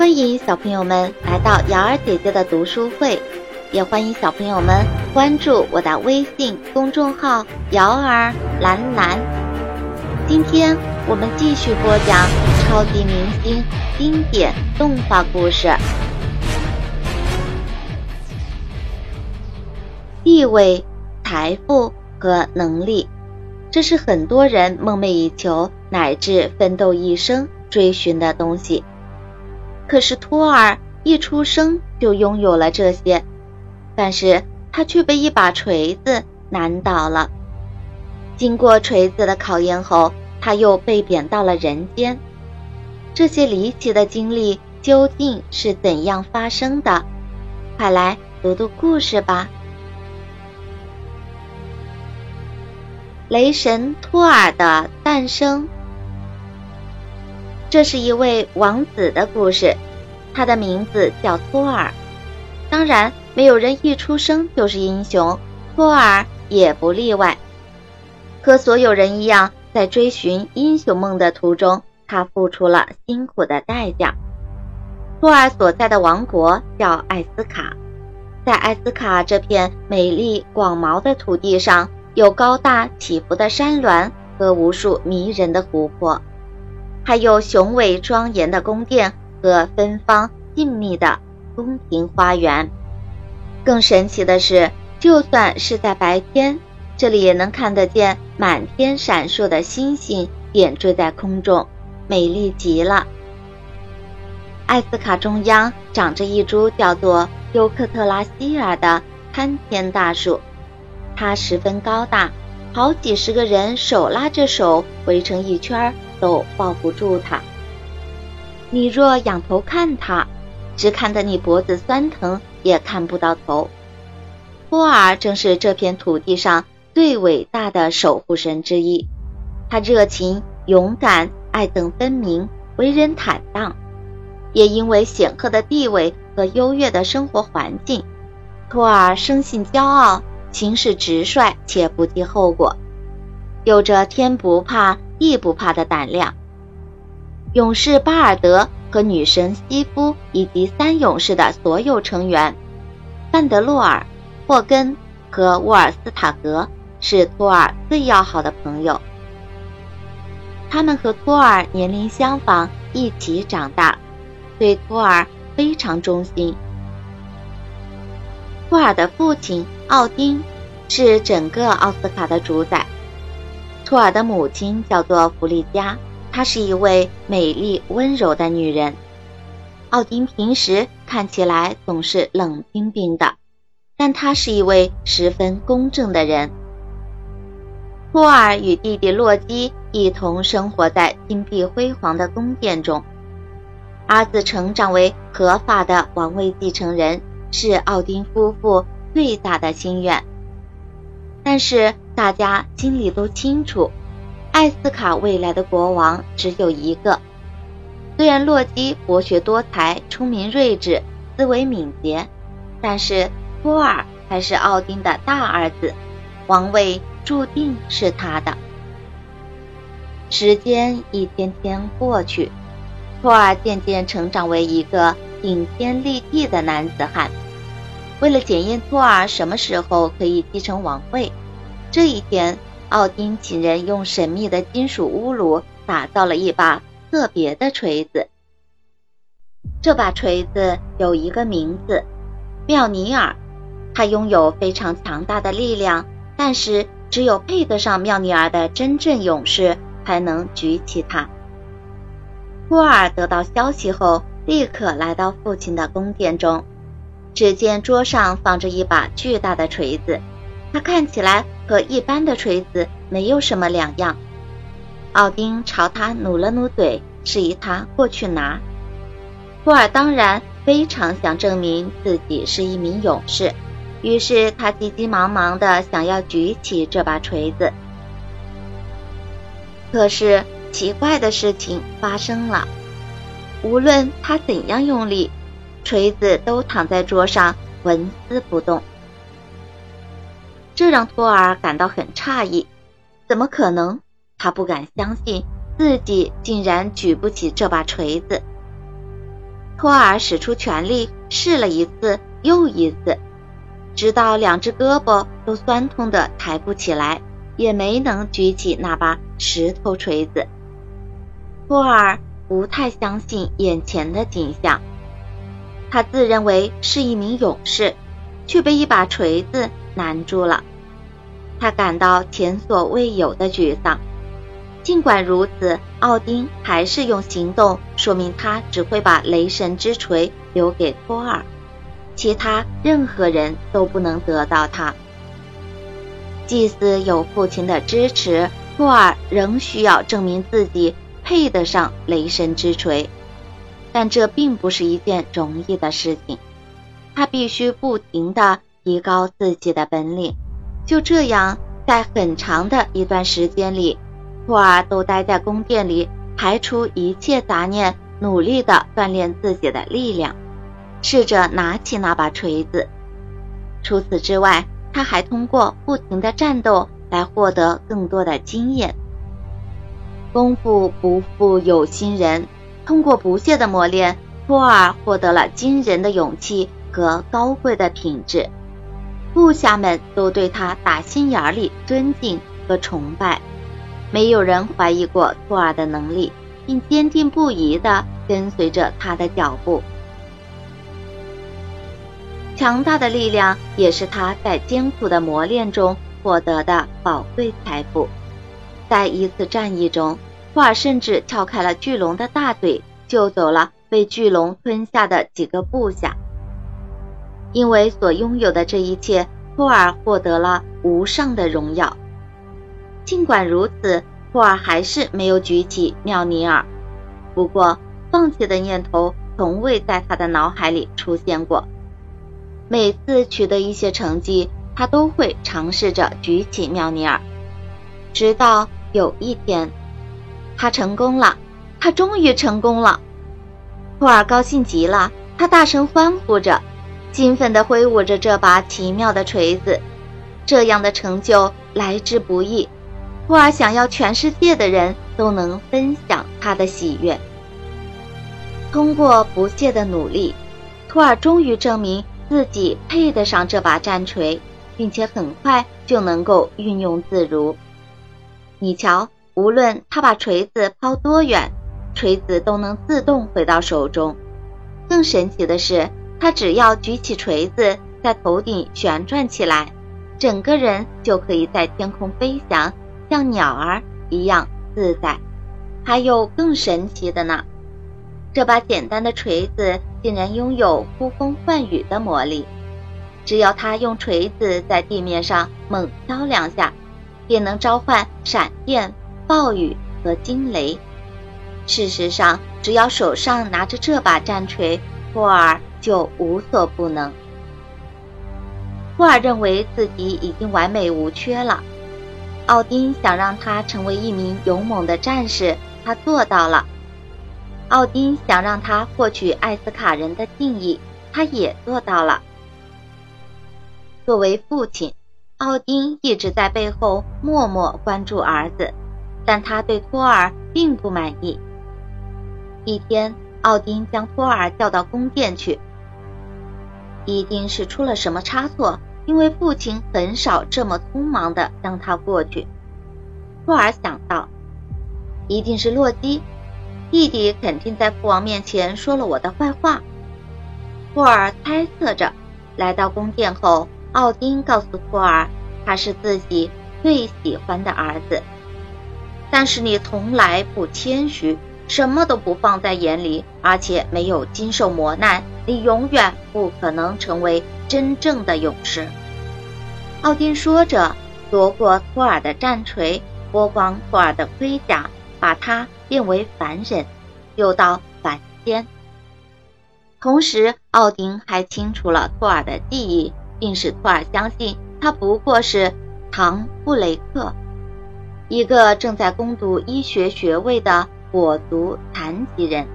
欢迎小朋友们来到瑶儿姐姐的读书会，也欢迎小朋友们关注我的微信公众号“瑶儿蓝蓝”。今天我们继续播讲超级明星经典动画故事，地位、财富和能力，这是很多人梦寐以求乃至奋斗一生追寻的东西。可是托尔一出生就拥有了这些，但是他却被一把锤子难倒了。经过锤子的考验后，他又被贬到了人间。这些离奇的经历究竟是怎样发生的？快来读读故事吧。雷神托尔的诞生。这是一位王子的故事，他的名字叫托尔。当然，没有人一出生就是英雄，托尔也不例外。和所有人一样，在追寻英雄梦的途中，他付出了辛苦的代价。托尔所在的王国叫艾斯卡，在艾斯卡这片美丽广袤的土地上，有高大起伏的山峦和无数迷人的湖泊。还有雄伟庄严的宫殿和芬芳静谧的宫廷花园。更神奇的是，就算是在白天，这里也能看得见满天闪烁的星星点缀在空中，美丽极了。艾斯卡中央长着一株叫做尤克特拉希尔的参天大树，它十分高大，好几十个人手拉着手围成一圈。都抱不住它。你若仰头看它，只看得你脖子酸疼，也看不到头。托尔正是这片土地上最伟大的守护神之一。他热情、勇敢、爱憎分明，为人坦荡。也因为显赫的地位和优越的生活环境，托尔生性骄傲，行事直率且不计后果，有着天不怕。亦不怕的胆量。勇士巴尔德和女神西夫以及三勇士的所有成员，范德洛尔、霍根和沃尔斯塔格是托尔最要好的朋友。他们和托尔年龄相仿，一起长大，对托尔非常忠心。托尔的父亲奥丁是整个奥斯卡的主宰。托尔的母亲叫做弗利嘉，她是一位美丽温柔的女人。奥丁平时看起来总是冷冰冰的，但他是一位十分公正的人。托尔与弟弟洛基一同生活在金碧辉煌的宫殿中，儿子成长为合法的王位继承人是奥丁夫妇最大的心愿。但是大家心里都清楚，艾斯卡未来的国王只有一个。虽然洛基博学多才、聪明睿智、思维敏捷，但是托尔还是奥丁的大儿子，王位注定是他的。时间一天天过去，托尔渐渐成长为一个顶天立地的男子汉。为了检验托尔什么时候可以继承王位，这一天，奥丁请人用神秘的金属乌鲁打造了一把特别的锤子。这把锤子有一个名字——妙尼尔，它拥有非常强大的力量，但是只有配得上妙尼尔的真正勇士才能举起它。托尔得到消息后，立刻来到父亲的宫殿中。只见桌上放着一把巨大的锤子，它看起来和一般的锤子没有什么两样。奥丁朝他努了努嘴，示意他过去拿。托尔当然非常想证明自己是一名勇士，于是他急急忙忙地想要举起这把锤子。可是奇怪的事情发生了，无论他怎样用力。锤子都躺在桌上，纹丝不动。这让托尔感到很诧异，怎么可能？他不敢相信自己竟然举不起这把锤子。托尔使出全力试了一次又一次，直到两只胳膊都酸痛的抬不起来，也没能举起那把石头锤子。托尔不太相信眼前的景象，他自认为是一名勇士，却被一把锤子难住了。他感到前所未有的沮丧。尽管如此，奥丁还是用行动说明他只会把雷神之锤留给托尔，其他任何人都不能得到它。祭司有父亲的支持，托尔仍需要证明自己配得上雷神之锤，但这并不是一件容易的事情。他必须不停地提高自己的本领。就这样，在很长的一段时间里。托尔都待在宫殿里，排除一切杂念，努力地锻炼自己的力量，试着拿起那把锤子。除此之外，他还通过不停的战斗来获得更多的经验。功夫不负有心人，通过不懈的磨练，托尔获得了惊人的勇气和高贵的品质，部下们都对他打心眼里尊敬和崇拜。没有人怀疑过托尔的能力，并坚定不移地跟随着他的脚步。强大的力量也是他在艰苦的磨练中获得的宝贵财富。在一次战役中，托尔甚至撬开了巨龙的大嘴，救走了被巨龙吞下的几个部下。因为所拥有的这一切，托尔获得了无上的荣耀。尽管如此，托尔还是没有举起妙尼尔。不过，放弃的念头从未在他的脑海里出现过。每次取得一些成绩，他都会尝试着举起妙尼尔。直到有一天，他成功了，他终于成功了！托尔高兴极了，他大声欢呼着，兴奋地挥舞着这把奇妙的锤子。这样的成就来之不易。托尔想要全世界的人都能分享他的喜悦。通过不懈的努力，托尔终于证明自己配得上这把战锤，并且很快就能够运用自如。你瞧，无论他把锤子抛多远，锤子都能自动回到手中。更神奇的是，他只要举起锤子，在头顶旋转起来，整个人就可以在天空飞翔。像鸟儿一样自在，还有更神奇的呢！这把简单的锤子竟然拥有呼风唤雨的魔力。只要他用锤子在地面上猛敲两下，便能召唤闪电、暴雨和惊雷。事实上，只要手上拿着这把战锤，托尔就无所不能。托尔认为自己已经完美无缺了。奥丁想让他成为一名勇猛的战士，他做到了；奥丁想让他获取艾斯卡人的敬意，他也做到了。作为父亲，奥丁一直在背后默默关注儿子，但他对托尔并不满意。一天，奥丁将托尔叫到宫殿去，一定是出了什么差错。因为父亲很少这么匆忙的让他过去，托尔想到，一定是洛基弟弟肯定在父王面前说了我的坏话。托尔猜测着，来到宫殿后，奥丁告诉托尔，他是自己最喜欢的儿子，但是你从来不谦虚，什么都不放在眼里，而且没有经受磨难，你永远不可能成为。真正的勇士，奥丁说着，夺过托尔的战锤，剥光托尔的盔甲，把他变为凡人，又到凡间。同时，奥丁还清除了托尔的记忆，并使托尔相信他不过是唐布雷克，一个正在攻读医学学位的跛足残疾人。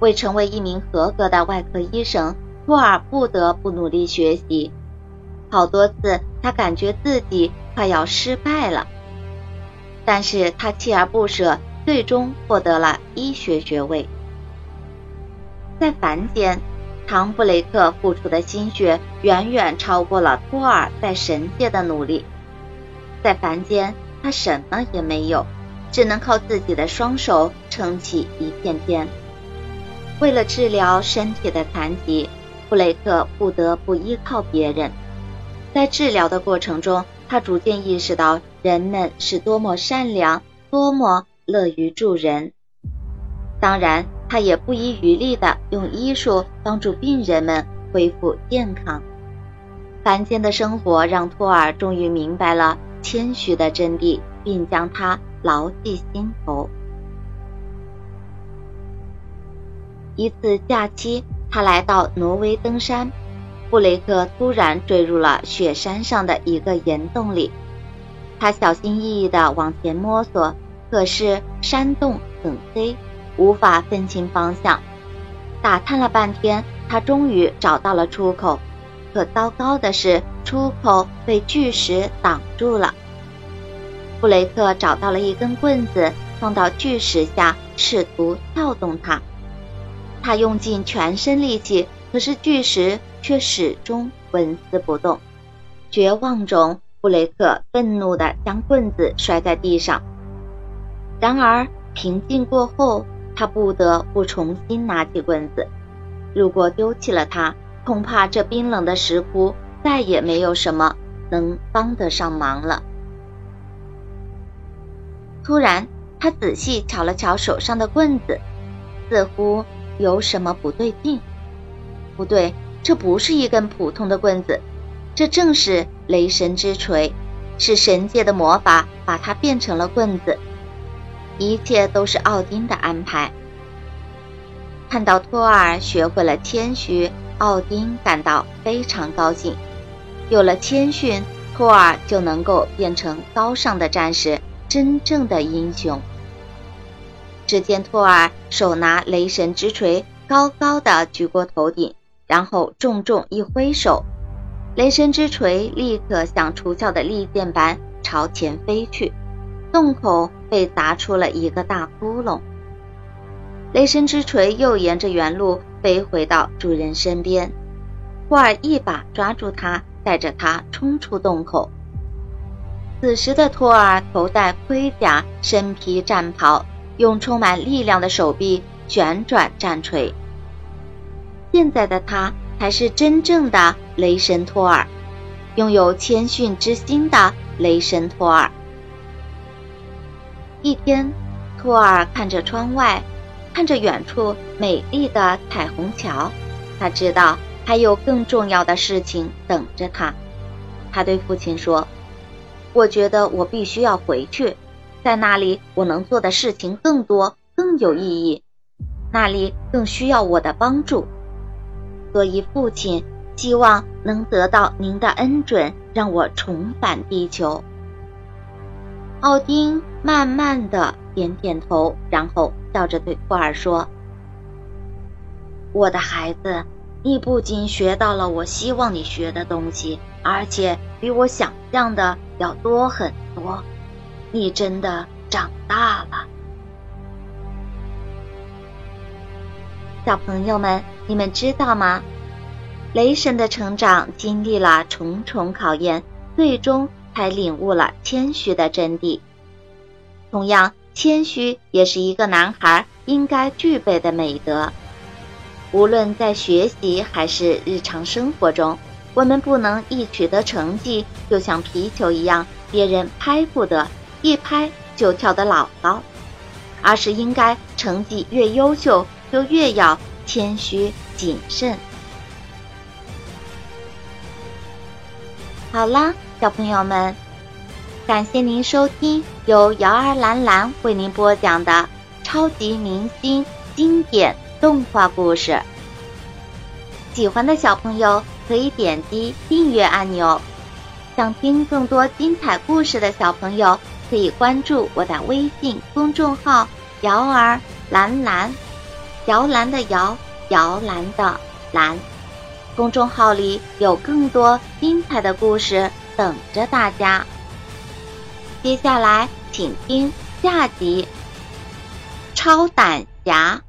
为成为一名合格的外科医生。托尔不得不努力学习，好多次他感觉自己快要失败了，但是他锲而不舍，最终获得了医学学位。在凡间，唐布雷克付出的心血远远超过了托尔在神界的努力。在凡间，他什么也没有，只能靠自己的双手撑起一片天。为了治疗身体的残疾，布雷克不得不依靠别人。在治疗的过程中，他逐渐意识到人们是多么善良，多么乐于助人。当然，他也不遗余力地用医术帮助病人们恢复健康。凡间的生活让托尔终于明白了谦虚的真谛，并将它牢记心头。一次假期，他来到挪威登山。布雷克突然坠入了雪山上的一个岩洞里。他小心翼翼地往前摸索，可是山洞很黑，无法分清方向。打探了半天，他终于找到了出口。可糟糕的是，出口被巨石挡住了。布雷克找到了一根棍子，放到巨石下，试图撬动它。他用尽全身力气，可是巨石却始终纹丝不动。绝望中，布雷克愤怒地将棍子摔在地上。然而平静过后，他不得不重新拿起棍子。如果丢弃了它，恐怕这冰冷的石窟再也没有什么能帮得上忙了。突然，他仔细瞧了瞧手上的棍子，似乎……有什么不对劲？不对，这不是一根普通的棍子，这正是雷神之锤，是神界的魔法把它变成了棍子。一切都是奥丁的安排。看到托尔学会了谦虚，奥丁感到非常高兴。有了谦逊，托尔就能够变成高尚的战士，真正的英雄。只见托尔手拿雷神之锤，高高的举过头顶，然后重重一挥手，雷神之锤立刻像出鞘的利剑般朝前飞去，洞口被砸出了一个大窟窿。雷神之锤又沿着原路飞回到主人身边，托尔一把抓住他，带着他冲出洞口。此时的托尔头戴盔甲，身披战袍。用充满力量的手臂旋转战锤。现在的他才是真正的雷神托尔，拥有谦逊之心的雷神托尔。一天，托尔看着窗外，看着远处美丽的彩虹桥，他知道还有更重要的事情等着他。他对父亲说：“我觉得我必须要回去。”在那里，我能做的事情更多，更有意义。那里更需要我的帮助，所以父亲希望能得到您的恩准，让我重返地球。奥丁慢慢的点点头，然后笑着对托尔说：“我的孩子，你不仅学到了我希望你学的东西，而且比我想象的要多很多。”你真的长大了，小朋友们，你们知道吗？雷神的成长经历了重重考验，最终才领悟了谦虚的真谛。同样，谦虚也是一个男孩应该具备的美德。无论在学习还是日常生活中，我们不能一取得成绩就像皮球一样，别人拍不得。一拍就跳得老高，而是应该成绩越优秀，就越要谦虚谨慎。好啦，小朋友们，感谢您收听由瑶儿兰兰为您播讲的超级明星经典动画故事。喜欢的小朋友可以点击订阅按钮，想听更多精彩故事的小朋友。可以关注我的微信公众号“摇儿蓝蓝”，摇篮的摇，摇篮的蓝。公众号里有更多精彩的故事等着大家。接下来，请听下集《超胆侠》。